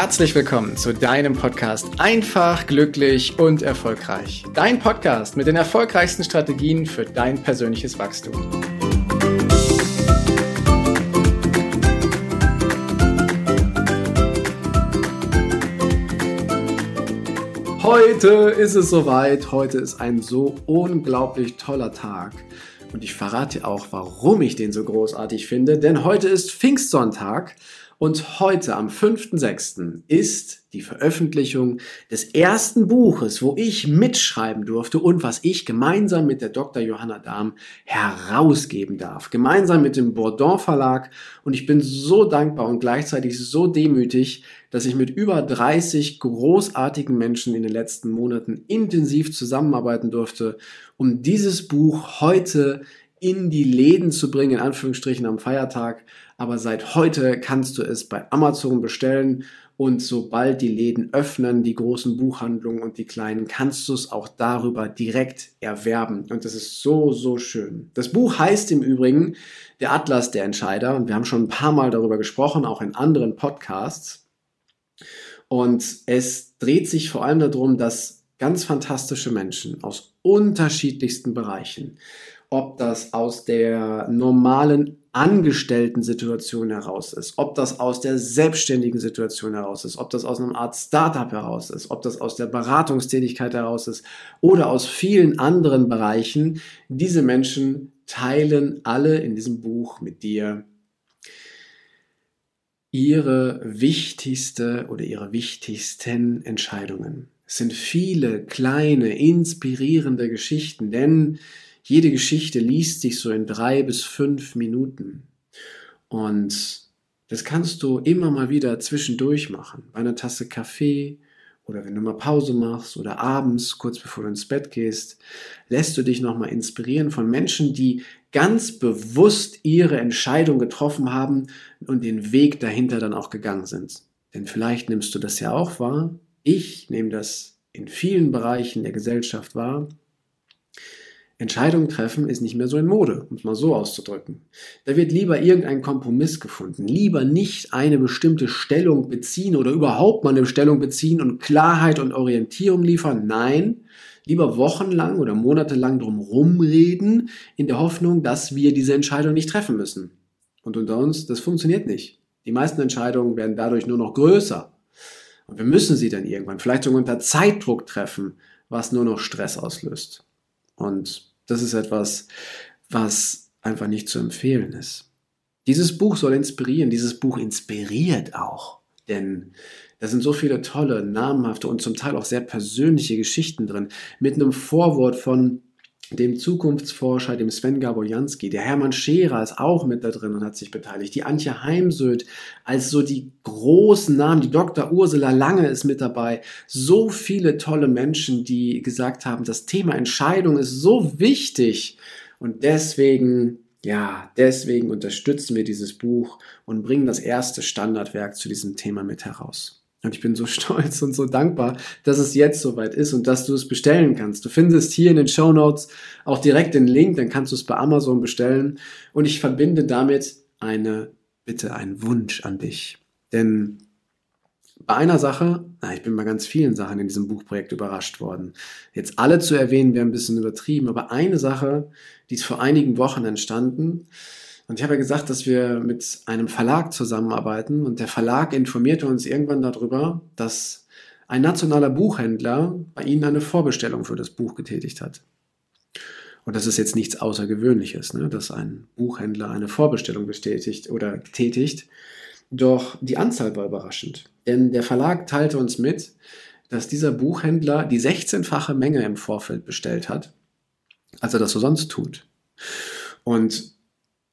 herzlich willkommen zu deinem Podcast Einfach, glücklich und erfolgreich. Dein Podcast mit den erfolgreichsten Strategien für dein persönliches Wachstum. Heute ist es soweit. Heute ist ein so unglaublich toller Tag. Und ich verrate auch, warum ich den so großartig finde, denn heute ist Pfingstsonntag und heute am 5.6. ist die Veröffentlichung des ersten Buches, wo ich mitschreiben durfte und was ich gemeinsam mit der Dr. Johanna Dahm herausgeben darf. Gemeinsam mit dem Bourdon Verlag. Und ich bin so dankbar und gleichzeitig so demütig, dass ich mit über 30 großartigen Menschen in den letzten Monaten intensiv zusammenarbeiten durfte, um dieses Buch heute in die Läden zu bringen, in Anführungsstrichen am Feiertag. Aber seit heute kannst du es bei Amazon bestellen und sobald die Läden öffnen, die großen Buchhandlungen und die kleinen, kannst du es auch darüber direkt erwerben. Und das ist so, so schön. Das Buch heißt im Übrigen Der Atlas der Entscheider und wir haben schon ein paar Mal darüber gesprochen, auch in anderen Podcasts. Und es dreht sich vor allem darum, dass ganz fantastische Menschen aus unterschiedlichsten Bereichen ob das aus der normalen Angestellten-Situation heraus ist, ob das aus der selbstständigen Situation heraus ist, ob das aus einer Art Startup heraus ist, ob das aus der Beratungstätigkeit heraus ist oder aus vielen anderen Bereichen. Diese Menschen teilen alle in diesem Buch mit dir ihre wichtigste oder ihre wichtigsten Entscheidungen. Es sind viele kleine, inspirierende Geschichten, denn jede Geschichte liest sich so in drei bis fünf Minuten. Und das kannst du immer mal wieder zwischendurch machen. Bei einer Tasse Kaffee oder wenn du mal Pause machst oder abends, kurz bevor du ins Bett gehst, lässt du dich nochmal inspirieren von Menschen, die ganz bewusst ihre Entscheidung getroffen haben und den Weg dahinter dann auch gegangen sind. Denn vielleicht nimmst du das ja auch wahr. Ich nehme das in vielen Bereichen der Gesellschaft wahr. Entscheidungen treffen ist nicht mehr so in Mode, um es mal so auszudrücken. Da wird lieber irgendein Kompromiss gefunden, lieber nicht eine bestimmte Stellung beziehen oder überhaupt mal eine Stellung beziehen und Klarheit und Orientierung liefern. Nein, lieber wochenlang oder monatelang drum rumreden, in der Hoffnung, dass wir diese Entscheidung nicht treffen müssen. Und unter uns, das funktioniert nicht. Die meisten Entscheidungen werden dadurch nur noch größer. Und wir müssen sie dann irgendwann, vielleicht sogar unter Zeitdruck treffen, was nur noch Stress auslöst. Und das ist etwas, was einfach nicht zu empfehlen ist. Dieses Buch soll inspirieren, dieses Buch inspiriert auch, denn da sind so viele tolle, namhafte und zum Teil auch sehr persönliche Geschichten drin, mit einem Vorwort von dem Zukunftsforscher, dem Sven Gabojanski. Der Hermann Scherer ist auch mit da drin und hat sich beteiligt. Die Antje Heimsöth als so die großen Namen. Die Dr. Ursula Lange ist mit dabei. So viele tolle Menschen, die gesagt haben, das Thema Entscheidung ist so wichtig. Und deswegen, ja, deswegen unterstützen wir dieses Buch und bringen das erste Standardwerk zu diesem Thema mit heraus. Und ich bin so stolz und so dankbar, dass es jetzt soweit ist und dass du es bestellen kannst. Du findest hier in den Show Notes auch direkt den Link, dann kannst du es bei Amazon bestellen. Und ich verbinde damit eine Bitte, einen Wunsch an dich. Denn bei einer Sache, na, ich bin bei ganz vielen Sachen in diesem Buchprojekt überrascht worden. Jetzt alle zu erwähnen wäre ein bisschen übertrieben, aber eine Sache, die ist vor einigen Wochen entstanden, und ich habe ja gesagt, dass wir mit einem Verlag zusammenarbeiten und der Verlag informierte uns irgendwann darüber, dass ein nationaler Buchhändler bei ihnen eine Vorbestellung für das Buch getätigt hat. Und das ist jetzt nichts Außergewöhnliches, ne, dass ein Buchhändler eine Vorbestellung bestätigt oder tätigt. Doch die Anzahl war überraschend. Denn der Verlag teilte uns mit, dass dieser Buchhändler die 16-fache Menge im Vorfeld bestellt hat, als er das so sonst tut. Und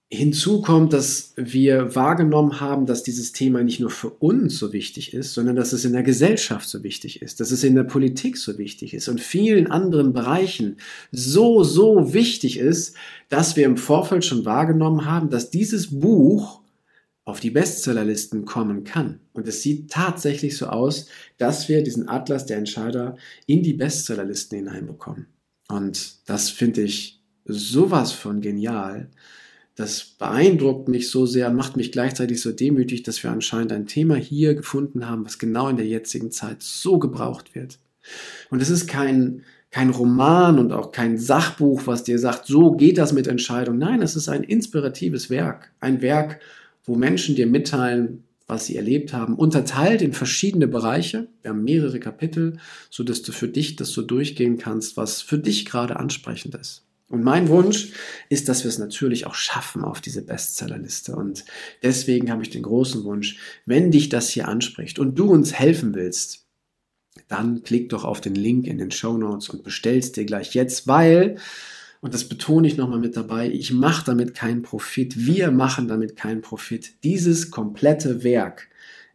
Hinzu kommt, dass wir wahrgenommen haben, dass dieses Thema nicht nur für uns so wichtig ist, sondern dass es in der Gesellschaft so wichtig ist, dass es in der Politik so wichtig ist und vielen anderen Bereichen so, so wichtig ist, dass wir im Vorfeld schon wahrgenommen haben, dass dieses Buch auf die Bestsellerlisten kommen kann. Und es sieht tatsächlich so aus, dass wir diesen Atlas der Entscheider in die Bestsellerlisten hineinbekommen. Und das finde ich sowas von genial das beeindruckt mich so sehr, macht mich gleichzeitig so demütig, dass wir anscheinend ein Thema hier gefunden haben, was genau in der jetzigen Zeit so gebraucht wird. Und es ist kein, kein Roman und auch kein Sachbuch, was dir sagt, so geht das mit Entscheidungen. Nein, es ist ein inspiratives Werk. Ein Werk, wo Menschen dir mitteilen, was sie erlebt haben, unterteilt in verschiedene Bereiche. Wir haben mehrere Kapitel, so dass du für dich das so durchgehen kannst, was für dich gerade ansprechend ist. Und mein Wunsch ist, dass wir es natürlich auch schaffen auf diese Bestsellerliste. Und deswegen habe ich den großen Wunsch, wenn dich das hier anspricht und du uns helfen willst, dann klick doch auf den Link in den Show Notes und bestellst dir gleich jetzt, weil, und das betone ich nochmal mit dabei, ich mache damit keinen Profit, wir machen damit keinen Profit. Dieses komplette Werk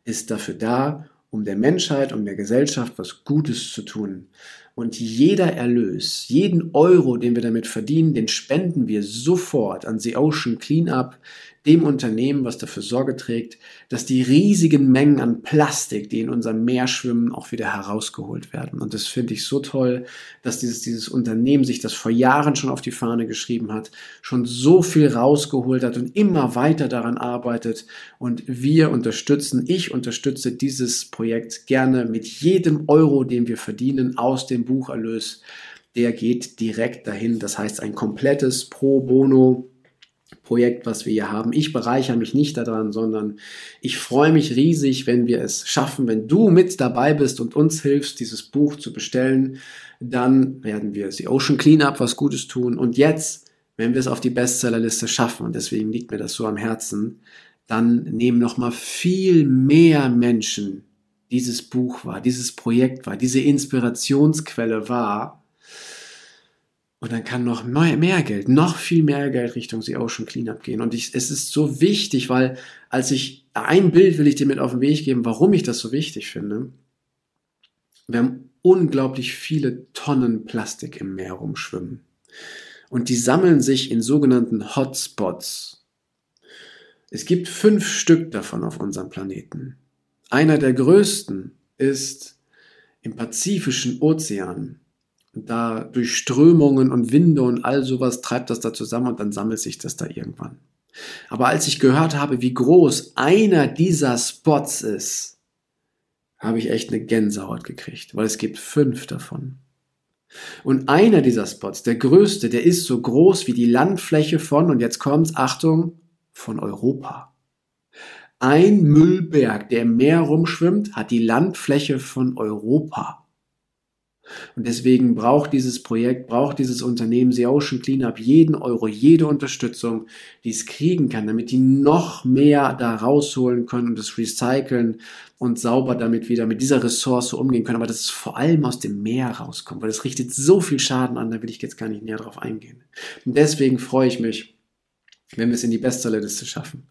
ist dafür da, um der Menschheit und der Gesellschaft was Gutes zu tun. Und jeder Erlös, jeden Euro, den wir damit verdienen, den spenden wir sofort an The Ocean Cleanup, dem Unternehmen, was dafür Sorge trägt, dass die riesigen Mengen an Plastik, die in unserem Meer schwimmen, auch wieder herausgeholt werden. Und das finde ich so toll, dass dieses, dieses Unternehmen sich das vor Jahren schon auf die Fahne geschrieben hat, schon so viel rausgeholt hat und immer weiter daran arbeitet. Und wir unterstützen, ich unterstütze dieses Projekt gerne mit jedem Euro, den wir verdienen aus dem Bucherlös. Der geht direkt dahin. Das heißt, ein komplettes Pro Bono Projekt, was wir hier haben. Ich bereichere mich nicht daran, sondern ich freue mich riesig, wenn wir es schaffen, wenn du mit dabei bist und uns hilfst, dieses Buch zu bestellen. Dann werden wir The Ocean Cleanup was Gutes tun. Und jetzt, wenn wir es auf die Bestsellerliste schaffen, und deswegen liegt mir das so am Herzen, dann nehmen noch mal viel mehr Menschen dieses Buch wahr, dieses Projekt wahr, diese Inspirationsquelle wahr und dann kann noch mehr Geld, noch viel mehr Geld Richtung The Ocean Cleanup gehen. Und ich, es ist so wichtig, weil als ich, ein Bild will ich dir mit auf den Weg geben, warum ich das so wichtig finde. Wir haben unglaublich viele Tonnen Plastik im Meer rumschwimmen. Und die sammeln sich in sogenannten Hotspots. Es gibt fünf Stück davon auf unserem Planeten. Einer der größten ist im Pazifischen Ozean da durch Strömungen und Winde und all sowas treibt das da zusammen und dann sammelt sich das da irgendwann. Aber als ich gehört habe, wie groß einer dieser Spots ist, habe ich echt eine Gänsehaut gekriegt, weil es gibt fünf davon. Und einer dieser Spots, der größte, der ist so groß wie die Landfläche von, und jetzt kommt's, Achtung, von Europa. Ein Müllberg, der im Meer rumschwimmt, hat die Landfläche von Europa. Und deswegen braucht dieses Projekt, braucht dieses Unternehmen The Ocean Cleanup jeden Euro, jede Unterstützung, die es kriegen kann, damit die noch mehr da rausholen können und das recyceln und sauber damit wieder mit dieser Ressource umgehen können. Aber dass es vor allem aus dem Meer rauskommt, weil es richtet so viel Schaden an, da will ich jetzt gar nicht näher drauf eingehen. Und deswegen freue ich mich, wenn wir es in die Bestsellerliste schaffen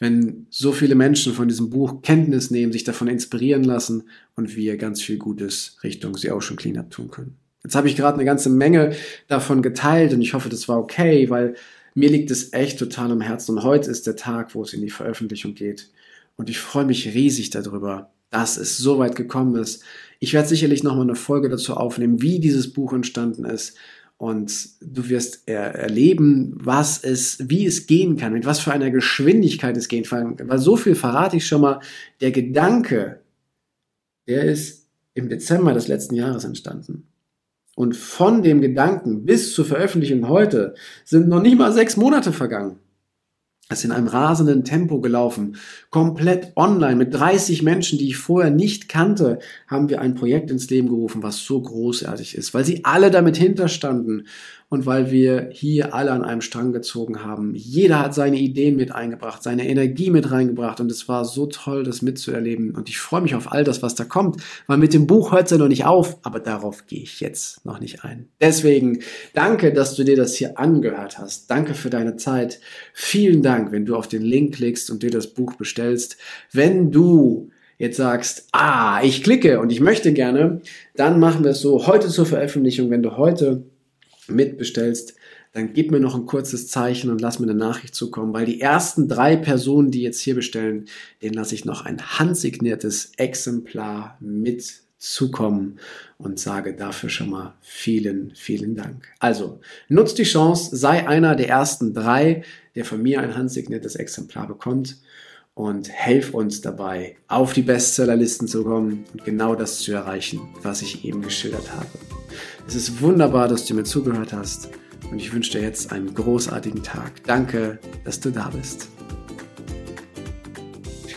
wenn so viele Menschen von diesem Buch Kenntnis nehmen, sich davon inspirieren lassen und wir ganz viel Gutes Richtung The Ocean Cleanup tun können. Jetzt habe ich gerade eine ganze Menge davon geteilt und ich hoffe, das war okay, weil mir liegt es echt total am Herzen und heute ist der Tag, wo es in die Veröffentlichung geht. Und ich freue mich riesig darüber, dass es so weit gekommen ist. Ich werde sicherlich nochmal eine Folge dazu aufnehmen, wie dieses Buch entstanden ist, und du wirst er erleben, was es, wie es gehen kann, mit was für einer Geschwindigkeit es gehen kann. Weil so viel verrate ich schon mal. Der Gedanke, der ist im Dezember des letzten Jahres entstanden. Und von dem Gedanken bis zur Veröffentlichung heute sind noch nicht mal sechs Monate vergangen. Es ist in einem rasenden Tempo gelaufen, komplett online mit 30 Menschen, die ich vorher nicht kannte, haben wir ein Projekt ins Leben gerufen, was so großartig ist, weil sie alle damit hinterstanden und weil wir hier alle an einem Strang gezogen haben. Jeder hat seine Ideen mit eingebracht, seine Energie mit reingebracht und es war so toll, das mitzuerleben. Und ich freue mich auf all das, was da kommt, weil mit dem Buch hört es ja noch nicht auf, aber darauf gehe ich jetzt noch nicht ein. Deswegen danke, dass du dir das hier angehört hast. Danke für deine Zeit. Vielen Dank, wenn du auf den Link klickst und dir das Buch bestellst. Wenn du jetzt sagst, ah, ich klicke und ich möchte gerne, dann machen wir es so heute zur Veröffentlichung, wenn du heute mitbestellst, dann gib mir noch ein kurzes Zeichen und lass mir eine Nachricht zukommen, weil die ersten drei Personen, die jetzt hier bestellen, denen lasse ich noch ein handsigniertes Exemplar mit zukommen und sage dafür schon mal vielen, vielen Dank. Also, nutzt die Chance, sei einer der ersten drei, der von mir ein handsigniertes Exemplar bekommt und helf uns dabei, auf die Bestsellerlisten zu kommen und genau das zu erreichen, was ich eben geschildert habe. Es ist wunderbar, dass du mir zugehört hast und ich wünsche dir jetzt einen großartigen Tag. Danke, dass du da bist.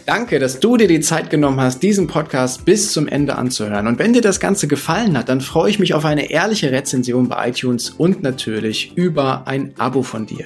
Danke, dass du dir die Zeit genommen hast, diesen Podcast bis zum Ende anzuhören. Und wenn dir das Ganze gefallen hat, dann freue ich mich auf eine ehrliche Rezension bei iTunes und natürlich über ein Abo von dir.